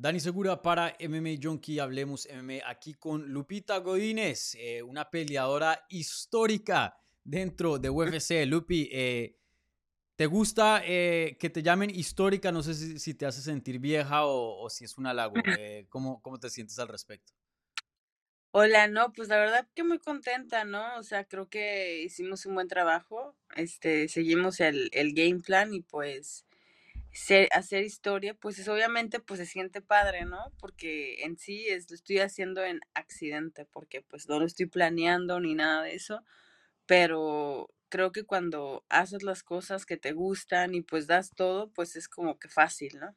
Dani Segura para MMA Junkie, hablemos MMA aquí con Lupita Godínez, eh, una peleadora histórica dentro de UFC. Lupi, eh, ¿te gusta eh, que te llamen histórica? No sé si, te hace sentir vieja o, si es un halago. ¿cómo, ¿Cómo te sientes al respecto? Hola, no, pues la verdad que muy contenta, ¿no? O sea, creo que hicimos un buen trabajo, este, seguimos el, el game plan y pues hacer historia, pues es obviamente pues se siente padre, ¿no? Porque en sí es, lo estoy haciendo en accidente, porque pues no lo estoy planeando ni nada de eso, pero creo que cuando haces las cosas que te gustan y pues das todo, pues es como que fácil, ¿no?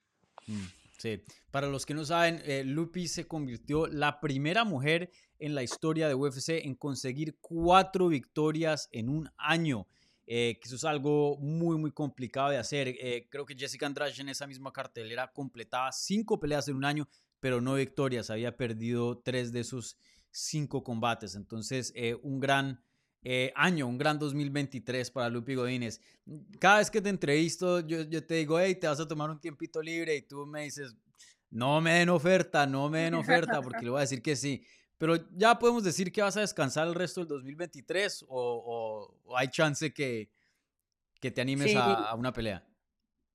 Mm, sí, para los que no saben, eh, Lupi se convirtió la primera mujer en la historia de UFC en conseguir cuatro victorias en un año. Eh, que eso es algo muy, muy complicado de hacer. Eh, creo que Jessica Andrade en esa misma cartelera completaba cinco peleas en un año, pero no victorias. Había perdido tres de esos cinco combates. Entonces, eh, un gran año, un gran 2023 para Lupi Godínez. Cada vez que te entrevisto, yo, yo te digo, hey, te vas a tomar un tiempito libre y tú me dices, no me den oferta, no me den oferta, porque le voy a decir que sí. Pero ya podemos decir que vas a descansar el resto del 2023 o, hay chance que, que te animes a, una pelea.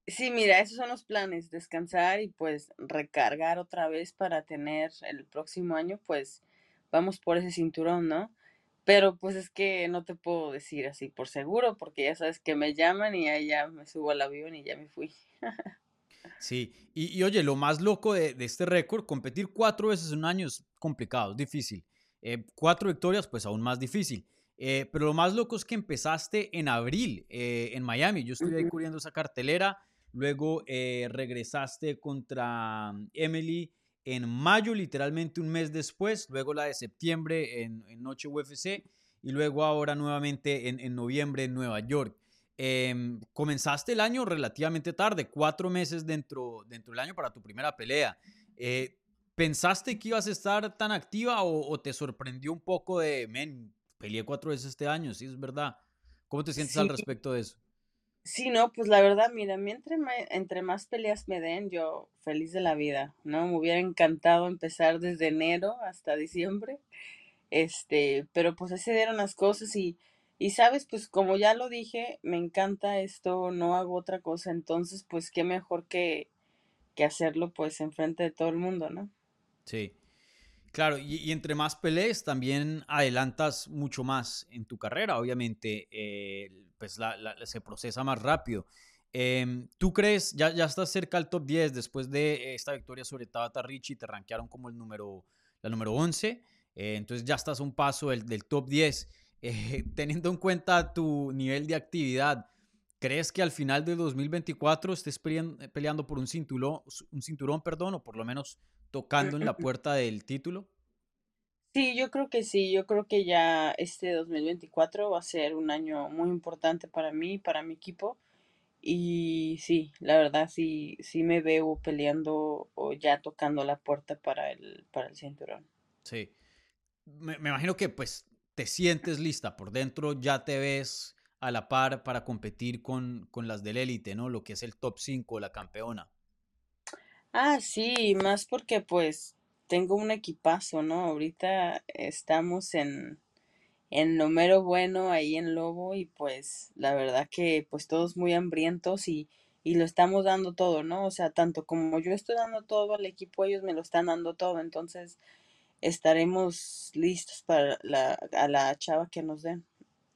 Sí, mira, esos son los planes, descansar y pues recargar otra vez para tener el próximo año, pues vamos por ese cinturón, ¿no? Pero pues es que no te puedo decir así por seguro, porque ya sabes que me llaman y ahí ya me subo al avión y ya me fui. Sí, y, oye, lo más loco de, este récord, competir cuatro veces en un año es complicado, es difícil. Eh, cuatro victorias, pues aún más difícil. Eh, pero lo más loco es que empezaste en abril eh, en Miami. Yo estuve ahí cubriendo esa cartelera. Luego regresaste contra mm, Emily en mayo, literalmente un mes después. Luego la de septiembre en, Noche UFC. Y luego ahora nuevamente en, en noviembre en Nueva York. Em, comenzaste el año relativamente tarde, cuatro meses dentro, dentro del año para tu primera pelea. Eh, ¿Pensaste que ibas a estar tan activa o, te sorprendió un poco de, men, peleé cuatro veces este año? Sí, es verdad. ¿Cómo te sientes al respecto de eso? Sí, no, pues la verdad, mira, entre, entre más peleas me den, yo feliz de la vida, ¿no? Me hubiera encantado empezar desde enero hasta diciembre, este, pero pues así dieron las cosas y y sabes, pues como ya lo dije, me encanta esto, no hago otra cosa, entonces pues qué mejor que, que hacerlo pues enfrente de todo el mundo, ¿no? Sí. Claro, y, entre más pelees también adelantas mucho más en tu carrera, obviamente, eh, pues se procesa más rápido. Em, ¿Tú crees, ya, ya estás cerca al top 10 después de esta victoria sobre Tabata Richie, te rankearon como el número, la número 11, eh, entonces ya estás a un paso del, del top 10. Eh, teniendo en cuenta tu nivel de actividad, ¿crees que al final de 2024 estés peleando por un cinturón, un cinturón, perdón, o por lo menos tocando en la puerta del título? Sí, yo creo que sí, yo creo que ya este 2024 va a ser un año muy importante para mí, para mi equipo. Y sí, la verdad sí, sí me veo peleando o ya tocando la puerta para el, para el cinturón. Sí. Me, me imagino que pues te sientes lista por dentro, ya te ves a la par para competir con, con las del élite, ¿no? Lo que es el top 5, la campeona. Ah, sí, más porque pues tengo un equipazo, ¿no? Ahorita estamos en, en número bueno ahí en Lobo y pues la verdad que pues todos muy hambrientos y, y lo estamos dando todo, ¿no? O sea, tanto como yo estoy dando todo al equipo, ellos me lo están dando todo, entonces estaremos listos para la, a la chava que nos den.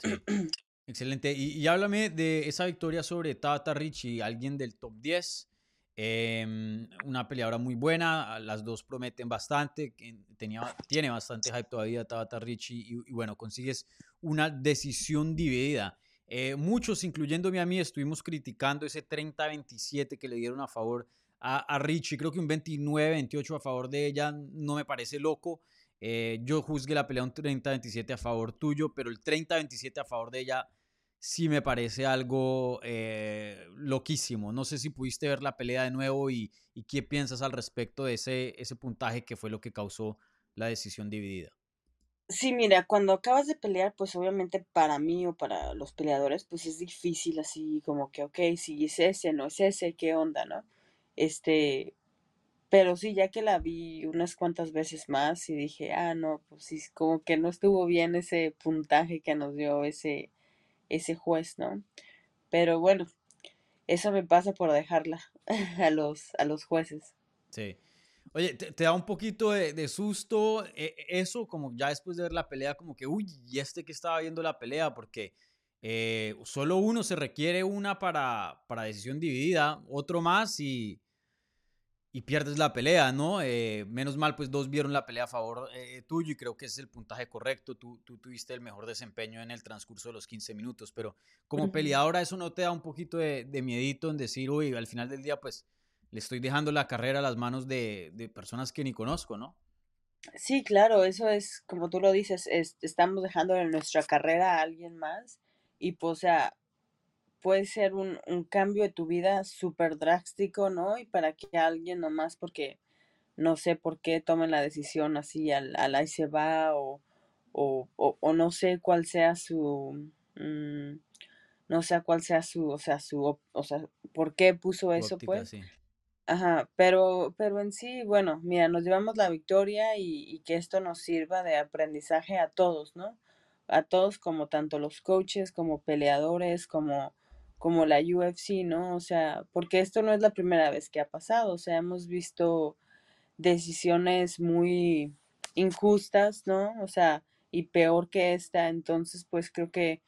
Excelente. Y, háblame de esa victoria sobre Tata Richie, alguien del top 10. Em, una peleadora muy buena, las dos prometen bastante, tenía, tiene bastante hype todavía Tabata Richie y, y bueno, consigues una decisión dividida. Eh, muchos, incluyéndome a mí, estuvimos criticando ese 30-27 que le dieron a favor a, Richie. Creo que un 29-28 a favor de ella no me parece loco. Eh, yo juzgué la pelea un 30-27 a favor tuyo, pero el 30-27 a favor de ella sí me parece algo eh, loquísimo. No sé si pudiste ver la pelea de nuevo y, qué piensas al respecto de ese, ese puntaje que fue lo que causó la decisión dividida. Sí, mira, cuando acabas de pelear, pues obviamente para mí o para los peleadores, pues es difícil así como que, ok, si es ese, no es ese, qué onda, ¿no? Este, pero sí, ya que la vi unas cuantas veces más y dije, ah, no, pues sí, como que no estuvo bien ese puntaje que nos dio ese, ese juez, ¿no? Pero bueno, eso me pasa por dejarla a los, a los jueces. Sí. Oye, ¿te, da un poquito de, susto eh, eso, como ya después de ver la pelea, como que, uy, y este que estaba viendo la pelea, porque eh, solo uno se requiere una para, para decisión dividida, otro más y y pierdes la pelea, ¿no? Eh, menos mal, pues dos vieron la pelea a favor eh, tuyo y creo que ese es el puntaje correcto. Tú, tú tuviste el mejor desempeño en el transcurso de los 15 minutos, pero como peleadora eso no te da un poquito de, de, miedito en decir, uy, al final del día, pues le estoy dejando la carrera a las manos de, de personas que ni conozco, ¿no? Sí, claro, eso es, como tú lo dices, estamos dejando nuestra carrera a alguien más y pues, o sea, puede ser un, un cambio de tu vida súper drástico, ¿no? Y para que alguien nomás, porque no sé por qué tomen la decisión así, al, al ahí se va, o, o, o, no sé cuál sea su, mm, no sé cuál sea su, o sea, su, o sea, por qué puso eso, pues. Ajá, pero, pero en sí, bueno, mira, nos llevamos la victoria y, y que esto nos sirva de aprendizaje a todos, ¿no? A todos, como tanto los coaches, como peleadores, como como la UFC, ¿no? O sea, porque esto no es la primera vez que ha pasado, o sea, hemos visto decisiones muy injustas, ¿no? O sea, y peor que esta, entonces pues creo que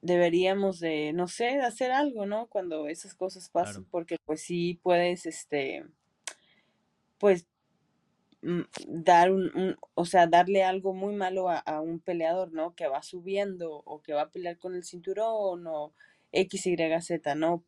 deberíamos de, no sé, hacer algo, ¿no? Cuando esas cosas pasan, porque pues sí puedes, este, pues dar un, o sea, darle algo muy malo a, un peleador, ¿no? Que va subiendo o que va a pelear con el cinturón o X, Y, Z, ¿no?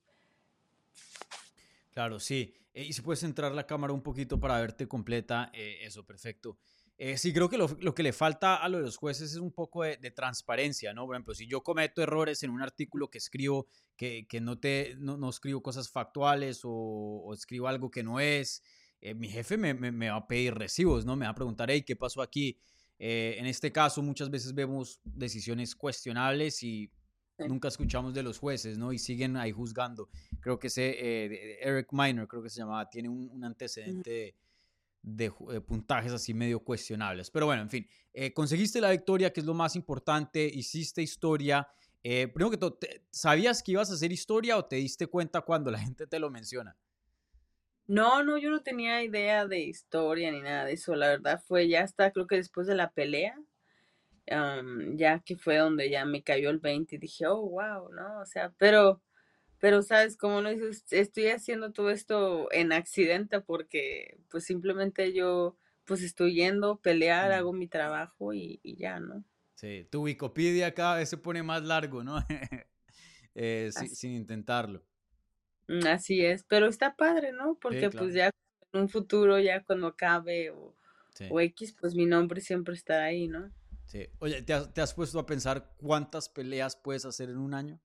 Claro, sí. Eh, y si puedes centrar la cámara un poquito para verte completa, eh, eso, perfecto. Eh, sí, creo que lo, que le falta a lo de los jueces es un poco de, transparencia, ¿no? Por ejemplo, si yo cometo errores en un artículo que escribo, que, que no, te, no, escribo cosas factuales o escribo algo que no es, eh, mi jefe me, me, va a pedir recibos, ¿no? Me va a preguntar, hey, ¿qué pasó aquí? Eh, en este caso, muchas veces vemos decisiones cuestionables y nunca escuchamos de los jueces, ¿no? Y siguen ahí juzgando. Creo que ese, eh, Eric Miner, creo que se llamaba, tiene un, antecedente de, puntajes así medio cuestionables. Pero bueno, en fin, conseguiste la victoria, que es lo más importante, hiciste historia. primero que todo, ¿sabías que ibas a hacer historia o te diste cuenta cuando la gente te lo menciona? No, no, yo no tenía idea de historia ni nada de eso. La verdad fue ya hasta, creo que después de la pelea, ya que fue donde ya me cayó el 20 y dije, oh, wow, ¿no? O sea, pero, pero, ¿sabes? Como no dices, estoy haciendo todo esto en accidente porque, pues, simplemente yo, pues, estoy yendo pelear, hago mi trabajo y, ya, ¿no? Sí, tu Wikipedia cada vez se pone más largo, ¿no? Eh, sin intentarlo. Mm, así es, pero está padre, ¿no? Porque pues ya en un futuro, ya cuando acabe o, o, X, pues mi nombre siempre está ahí, ¿no? Sí. Oye, ¿te has, ¿te has, puesto a pensar cuántas peleas puedes hacer en un año?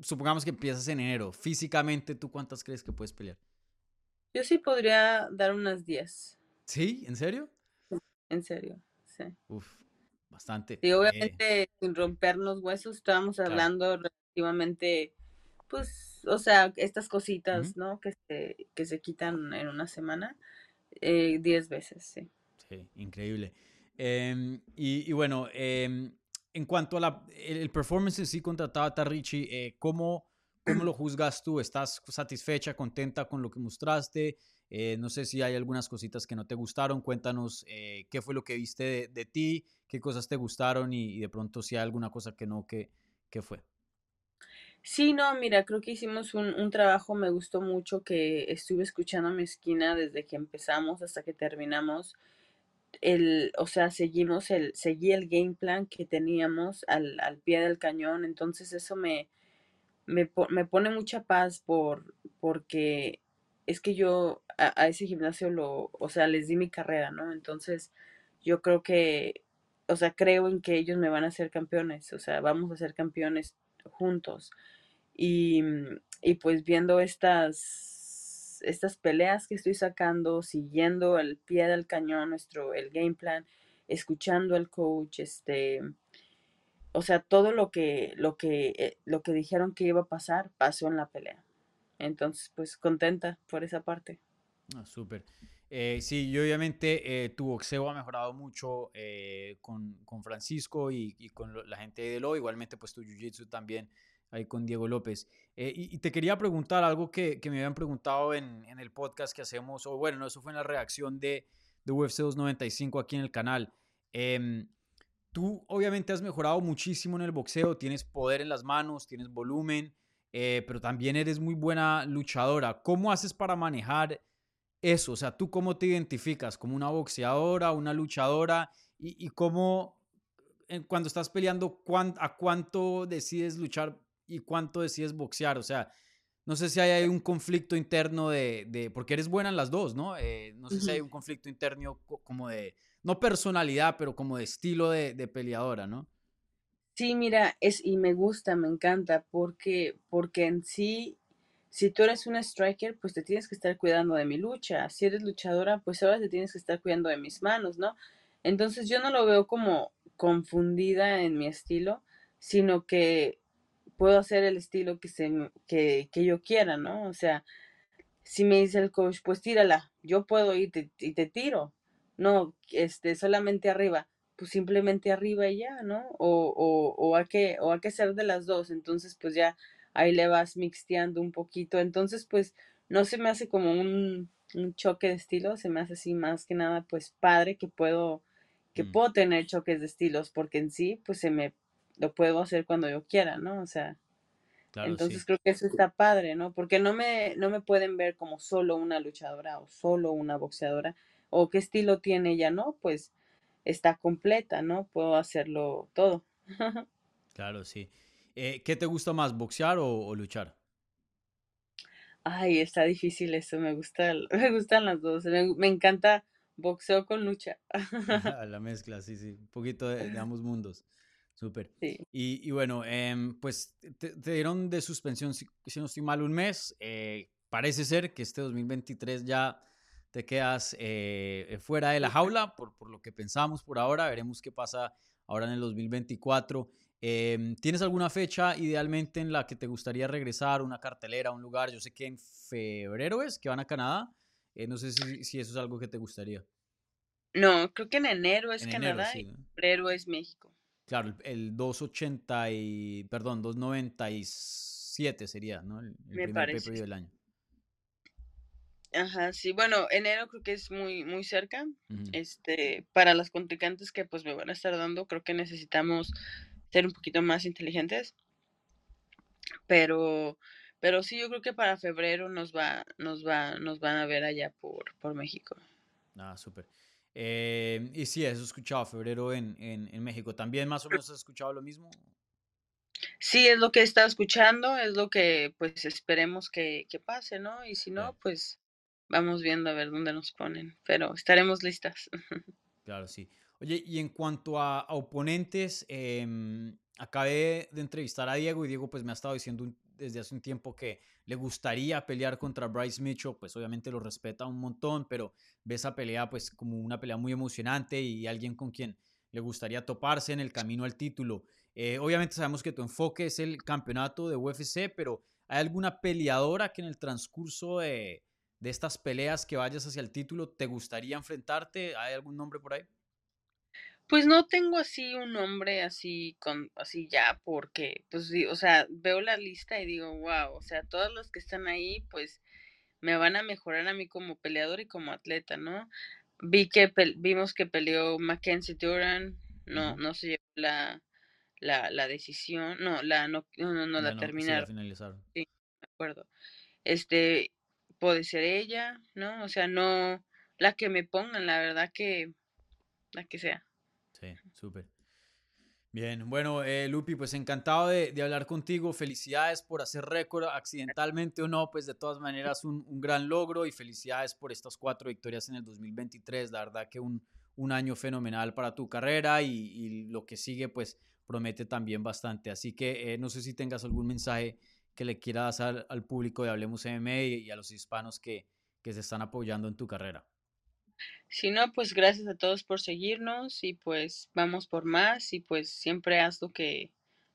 Supongamos que empiezas en enero. Físicamente, ¿tú cuántas crees que puedes pelear? Yo sí podría dar unas 10. ¿Sí? ¿En serio? En serio, sí. Uf, bastante. Y obviamente sin romper los huesos, estábamos hablando relativamente, pues o sea, estas cositas, ¿no? Que se, que se quitan en una semana, eh, diez veces, sí. Sí, increíble. Em, y, bueno, em, en cuanto a la, el, performance en sí contra Tabata Richie, eh, ¿cómo, ¿cómo, lo juzgas tú? ¿Estás satisfecha, contenta con lo que mostraste? Eh, no sé si hay algunas cositas que no te gustaron. Cuéntanos qué fue lo que viste de, ti, qué cosas te gustaron y, y, de pronto si hay alguna cosa que no, qué, qué fue. Sí, no, mira, creo que hicimos un, un trabajo, me gustó mucho que estuve escuchando a mi esquina desde que empezamos hasta que terminamos. El, o sea, seguimos el, seguí el game plan que teníamos al, al pie del cañón, entonces eso me, me, me pone mucha paz por, porque es que yo a, a, ese gimnasio lo, o sea, les di mi carrera, ¿no? Entonces, yo creo que, o sea, creo en que ellos me van a ser campeones, o sea, vamos a ser campeones juntos. Y, y pues viendo estas, estas peleas que estoy sacando, siguiendo el pie del cañón, nuestro, el game plan, escuchando al coach, este, o sea, todo lo que, lo que, eh, lo que dijeron que iba a pasar, pasó en la pelea. Entonces, pues contenta por esa parte. Ah, súper. Eh, sí, y obviamente eh, tu boxeo ha mejorado mucho eh, con, con, Francisco y, y con la gente de Lo, igualmente pues tu jiu-jitsu también ahí con Diego López. Y, y, te quería preguntar algo que, que me habían preguntado en, en, el podcast que hacemos, o bueno, eso fue en la reacción de, de UFC 295 aquí en el canal. Em, tú obviamente has mejorado muchísimo en el boxeo, tienes poder en las manos, tienes volumen, pero también eres muy buena luchadora. ¿Cómo haces para manejar eso? O sea, ¿tú cómo te identificas? ¿Como una boxeadora, una luchadora? ¿Y, y cómo, cuando estás peleando, a cuánto decides luchar y cuánto decides boxear? O sea, no sé si hay, un conflicto interno de, de, porque eres buena en las dos, ¿no? Eh, no sé si hay un conflicto interno como de, no personalidad, pero como de estilo de, de peleadora, ¿no? Sí, mira, es, y me gusta, me encanta, porque, porque en sí si tú eres un striker, pues te tienes que estar cuidando de mi lucha. Si eres luchadora, pues ahora te tienes que estar cuidando de mis manos, ¿no? Entonces yo no lo veo como confundida en mi estilo, sino que puedo hacer el estilo que, se, que, que yo quiera, ¿no? O sea, si me dice el coach, pues tírala, yo puedo ir y te tiro. No, este, solamente arriba, pues simplemente arriba y ya, ¿no? O, o, o, a qué, o a qué ser de las dos. Entonces, pues ya ahí le vas mixteando un poquito. Entonces, pues no se me hace como un, un choque de estilos, se me hace así más que nada, pues padre que puedo, que mm. puedo tener choques de estilos, porque en sí, pues se me lo puedo hacer cuando yo quiera, ¿no? O sea, entonces creo que eso está padre, ¿no? Porque no me, no me pueden ver como solo una luchadora o solo una boxeadora, o qué estilo tiene ella, ¿no? Pues está completa, ¿no? Puedo hacerlo todo. claro, sí. Eh, ¿Qué te gusta más, boxear o, luchar? Ay, está difícil eso, me, gusta, me gustan las dos, me, encanta boxeo con lucha. La mezcla, sí, sí, un poquito de, ambos mundos. Súper. Sí. Y, y, bueno, em, pues te, dieron de suspensión, si, no estoy mal, un mes. Eh, parece ser que este 2023 ya te quedas eh, fuera de la jaula, por, por, lo que pensamos por ahora. Veremos qué pasa ahora en el 2024. Em, ¿Tienes alguna fecha idealmente en la que te gustaría regresar, una cartelera, un lugar? Yo sé que en febrero es que van a Canadá. Eh, no sé si, si, eso es algo que te gustaría. No, creo que en enero es Canadá y en febrero es México. Claro, el, 280 y, perdón, 297 sería, ¿no? El, Me primer parece. del año. Ajá, sí, bueno, enero creo que es muy, muy cerca. Este, para las contrincantes que pues me van a estar dando, creo que necesitamos ser un poquito más inteligentes. Pero, pero sí, yo creo que para febrero nos va, nos va, nos van a ver allá por, por México. Ah, súper. Eh, y sí, eso he escuchado, febrero en, en, México. ¿También más o menos has escuchado lo mismo? Sí, es lo que he estado escuchando, es lo que pues esperemos que, que pase, ¿no? Y si no, pues vamos viendo a ver dónde nos ponen, pero estaremos listas. Claro, sí. Oye, y en cuanto a, oponentes, eh, acabé de entrevistar a Diego y Diego pues me ha estado diciendo desde hace un tiempo que le gustaría pelear contra Bryce Mitchell, pues obviamente lo respeta un montón, pero ve esa pelea pues como una pelea muy emocionante y alguien con quien le gustaría toparse en el camino al título. Eh, obviamente sabemos que tu enfoque es el campeonato de UFC, pero ¿hay alguna peleadora que en el transcurso de, de estas peleas que vayas hacia el título te gustaría enfrentarte? ¿Hay algún nombre por ahí? Pues no tengo así un nombre así con así ya porque pues o sea, veo la lista y digo, wow, o sea, todos los que están ahí pues me van a mejorar a mí como peleador y como atleta, ¿no? Vi que vimos que peleó Mackenzie Duran, no no se llevó la la, la decisión, no, la no no no, la, terminaron. Sí, me acuerdo. Este puede ser ella, ¿no? O sea, no la que me pongan, la verdad que la que sea. Sí, súper. Bien, bueno, eh, Lupi, pues encantado de, de, hablar contigo. Felicidades por hacer récord, accidentalmente o no, pues de todas maneras un, un, gran logro y felicidades por estas cuatro victorias en el 2023. La verdad que un, un año fenomenal para tu carrera y, y, lo que sigue, pues promete también bastante. Así que eh, no sé si tengas algún mensaje que le quieras dar al, público de Hablemos MMA y, y a los hispanos que, que se están apoyando en tu carrera. Si no, pues gracias a todos por seguirnos y pues vamos por más y pues siempre haz lo que,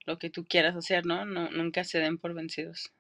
lo que tú quieras hacer, ¿no? no nunca se den por vencidos.